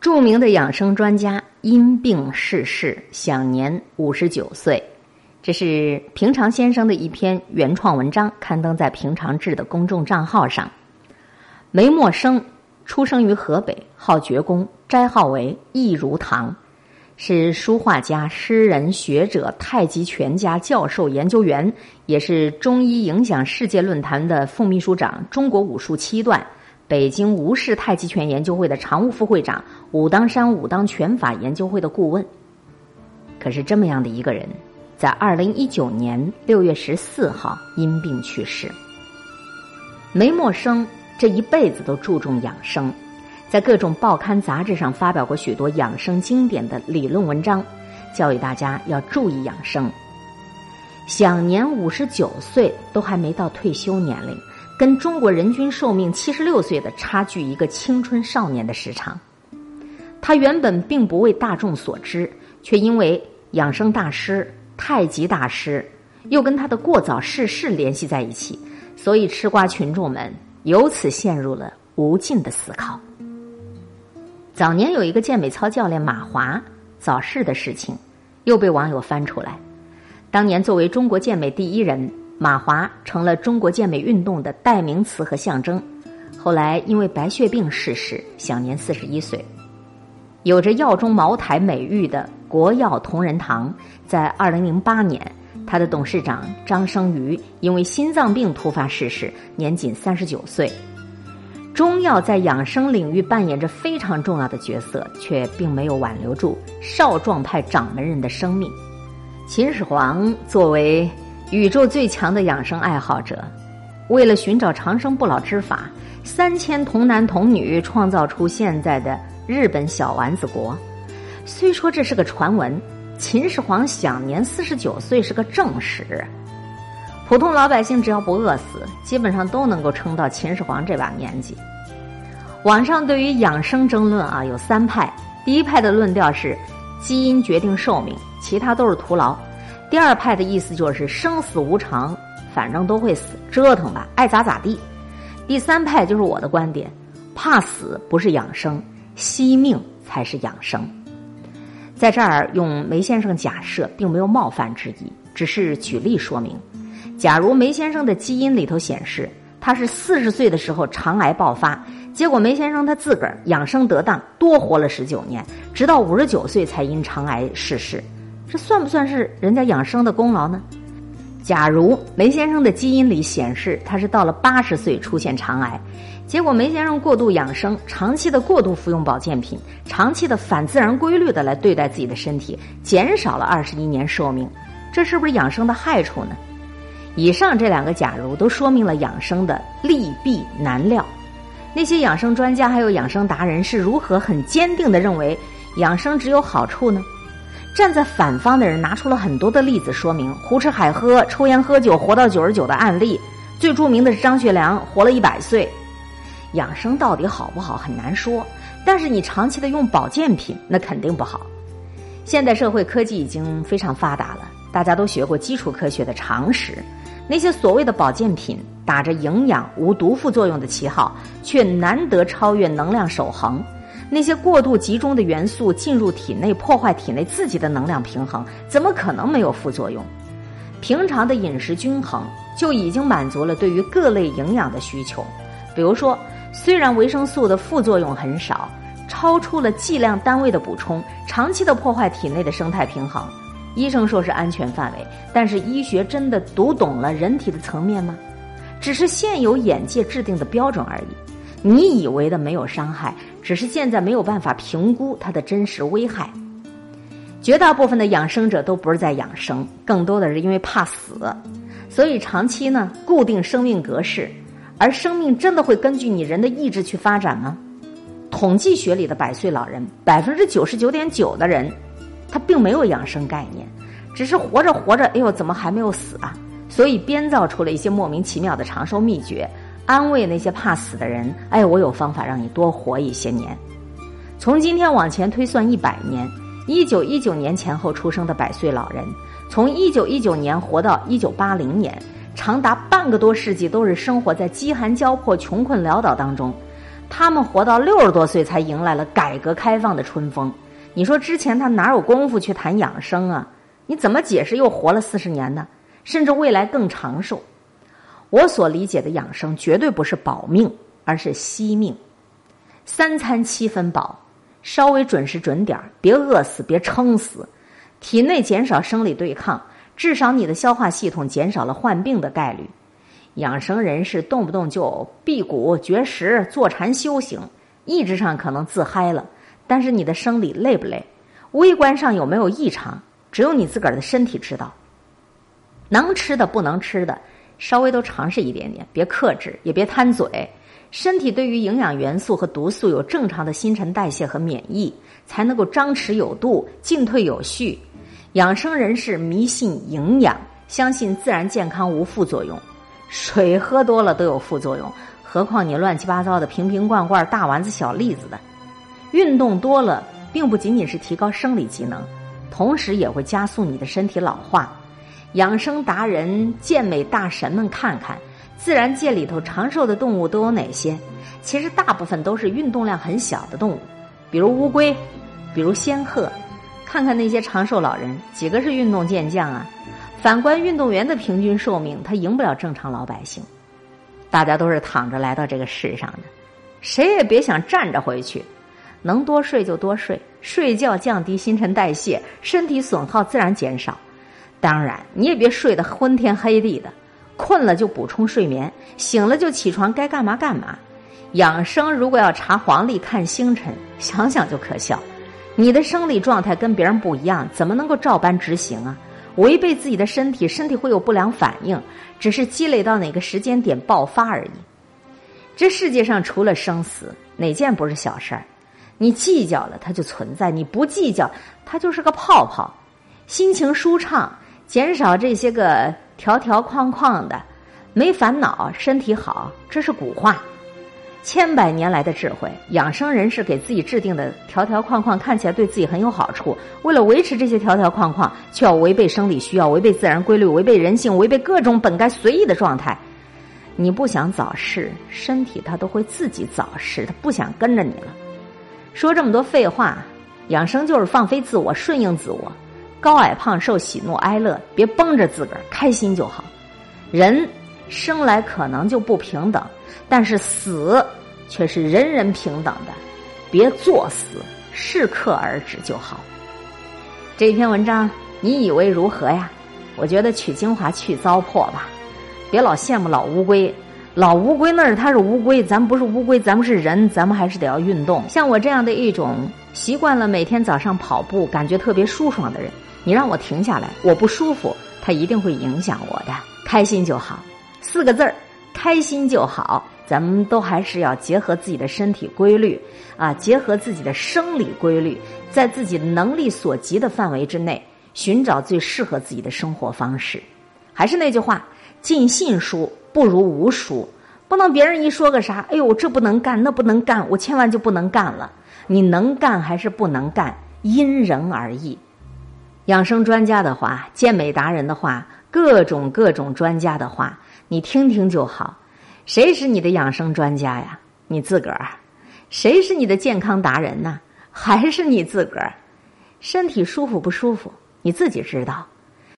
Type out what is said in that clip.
著名的养生专家因病逝世，享年五十九岁。这是平常先生的一篇原创文章，刊登在平常志的公众账号上。梅默生出生于河北，号觉公，斋号为易如堂，是书画家、诗人、学者、太极拳家、教授、研究员，也是中医影响世界论坛的副秘书长、中国武术七段。北京吴氏太极拳研究会的常务副会长，武当山武当拳法研究会的顾问。可是这么样的一个人，在二零一九年六月十四号因病去世。梅默生这一辈子都注重养生，在各种报刊杂志上发表过许多养生经典的理论文章，教育大家要注意养生。享年五十九岁，都还没到退休年龄。跟中国人均寿命七十六岁的差距一个青春少年的时长，他原本并不为大众所知，却因为养生大师、太极大师又跟他的过早逝世联系在一起，所以吃瓜群众们由此陷入了无尽的思考。早年有一个健美操教练马华早逝的事情，又被网友翻出来。当年作为中国健美第一人。马华成了中国健美运动的代名词和象征，后来因为白血病逝世，享年四十一岁。有着“药中茅台”美誉的国药同仁堂，在二零零八年，他的董事长张生瑜因为心脏病突发逝世，年仅三十九岁。中药在养生领域扮演着非常重要的角色，却并没有挽留住少壮派掌门人的生命。秦始皇作为。宇宙最强的养生爱好者，为了寻找长生不老之法，三千童男童女创造出现在的日本小丸子国。虽说这是个传闻，秦始皇享年四十九岁是个正史。普通老百姓只要不饿死，基本上都能够撑到秦始皇这把年纪。网上对于养生争论啊，有三派。第一派的论调是基因决定寿命，其他都是徒劳。第二派的意思就是生死无常，反正都会死，折腾吧，爱咋咋地。第三派就是我的观点，怕死不是养生，惜命才是养生。在这儿用梅先生假设，并没有冒犯之意，只是举例说明。假如梅先生的基因里头显示他是四十岁的时候肠癌爆发，结果梅先生他自个儿养生得当，多活了十九年，直到五十九岁才因肠癌逝世。这算不算是人家养生的功劳呢？假如梅先生的基因里显示他是到了八十岁出现肠癌，结果梅先生过度养生，长期的过度服用保健品，长期的反自然规律的来对待自己的身体，减少了二十一年寿命，这是不是养生的害处呢？以上这两个假如都说明了养生的利弊难料。那些养生专家还有养生达人是如何很坚定的认为养生只有好处呢？站在反方的人拿出了很多的例子，说明胡吃海喝、抽烟喝酒活到九十九的案例。最著名的是张学良，活了一百岁。养生到底好不好很难说，但是你长期的用保健品，那肯定不好。现代社会科技已经非常发达了，大家都学过基础科学的常识。那些所谓的保健品，打着营养、无毒副作用的旗号，却难得超越能量守恒。那些过度集中的元素进入体内，破坏体内自己的能量平衡，怎么可能没有副作用？平常的饮食均衡就已经满足了对于各类营养的需求。比如说，虽然维生素的副作用很少，超出了剂量单位的补充，长期的破坏体内的生态平衡，医生说是安全范围，但是医学真的读懂了人体的层面吗？只是现有眼界制定的标准而已。你以为的没有伤害，只是现在没有办法评估它的真实危害。绝大部分的养生者都不是在养生，更多的是因为怕死，所以长期呢固定生命格式。而生命真的会根据你人的意志去发展吗？统计学里的百岁老人，百分之九十九点九的人，他并没有养生概念，只是活着活着，哎呦，怎么还没有死啊？所以编造出了一些莫名其妙的长寿秘诀。安慰那些怕死的人，哎，我有方法让你多活一些年。从今天往前推算一百年，一九一九年前后出生的百岁老人，从一九一九年活到一九八零年，长达半个多世纪都是生活在饥寒交迫、穷困潦倒当中。他们活到六十多岁才迎来了改革开放的春风。你说之前他哪有功夫去谈养生啊？你怎么解释又活了四十年呢？甚至未来更长寿？我所理解的养生绝对不是保命，而是惜命。三餐七分饱，稍微准时准点别饿死，别撑死。体内减少生理对抗，至少你的消化系统减少了患病的概率。养生人士动不动就辟谷绝食、坐禅修行，意志上可能自嗨了。但是你的生理累不累？微观上有没有异常？只有你自个儿的身体知道。能吃的不能吃的，稍微都尝试一点点，别克制，也别贪嘴。身体对于营养元素和毒素有正常的新陈代谢和免疫，才能够张弛有度、进退有序。养生人士迷信营养，相信自然健康无副作用。水喝多了都有副作用，何况你乱七八糟的瓶瓶罐罐、大丸子小粒子的。运动多了，并不仅仅是提高生理机能，同时也会加速你的身体老化。养生达人、健美大神们，看看自然界里头长寿的动物都有哪些？其实大部分都是运动量很小的动物，比如乌龟，比如仙鹤。看看那些长寿老人，几个是运动健将啊？反观运动员的平均寿命，他赢不了正常老百姓。大家都是躺着来到这个世上的，谁也别想站着回去。能多睡就多睡，睡觉降低新陈代谢，身体损耗自然减少。当然，你也别睡得昏天黑地的，困了就补充睡眠，醒了就起床，该干嘛干嘛。养生如果要查黄历、看星辰，想想就可笑。你的生理状态跟别人不一样，怎么能够照搬执行啊？违背自己的身体，身体会有不良反应，只是积累到哪个时间点爆发而已。这世界上除了生死，哪件不是小事儿？你计较了，它就存在；你不计较，它就是个泡泡。心情舒畅，减少这些个条条框框的，没烦恼，身体好，这是古话。千百年来的智慧，养生人士给自己制定的条条框框，看起来对自己很有好处。为了维持这些条条框框，却要违背生理需要，违背自然规律，违背人性，违背各种本该随意的状态。你不想早逝，身体它都会自己早逝，它不想跟着你了。说这么多废话，养生就是放飞自我，顺应自我，高矮胖瘦，喜怒哀乐，别绷着自个儿，开心就好。人生来可能就不平等，但是死却是人人平等的，别作死，适可而止就好。这篇文章你以为如何呀？我觉得取精华去糟粕吧，别老羡慕老乌龟。老乌龟那儿它是乌龟，咱不是乌龟，咱们是人，咱们还是得要运动。像我这样的一种习惯了每天早上跑步，感觉特别舒爽的人，你让我停下来，我不舒服，它一定会影响我的。开心就好，四个字儿，开心就好。咱们都还是要结合自己的身体规律啊，结合自己的生理规律，在自己能力所及的范围之内，寻找最适合自己的生活方式。还是那句话，尽信书。不如无书，不能别人一说个啥，哎呦，这不能干，那不能干，我千万就不能干了。你能干还是不能干，因人而异。养生专家的话，健美达人的话，各种各种专家的话，你听听就好。谁是你的养生专家呀？你自个儿。谁是你的健康达人呢？还是你自个儿。身体舒服不舒服，你自己知道。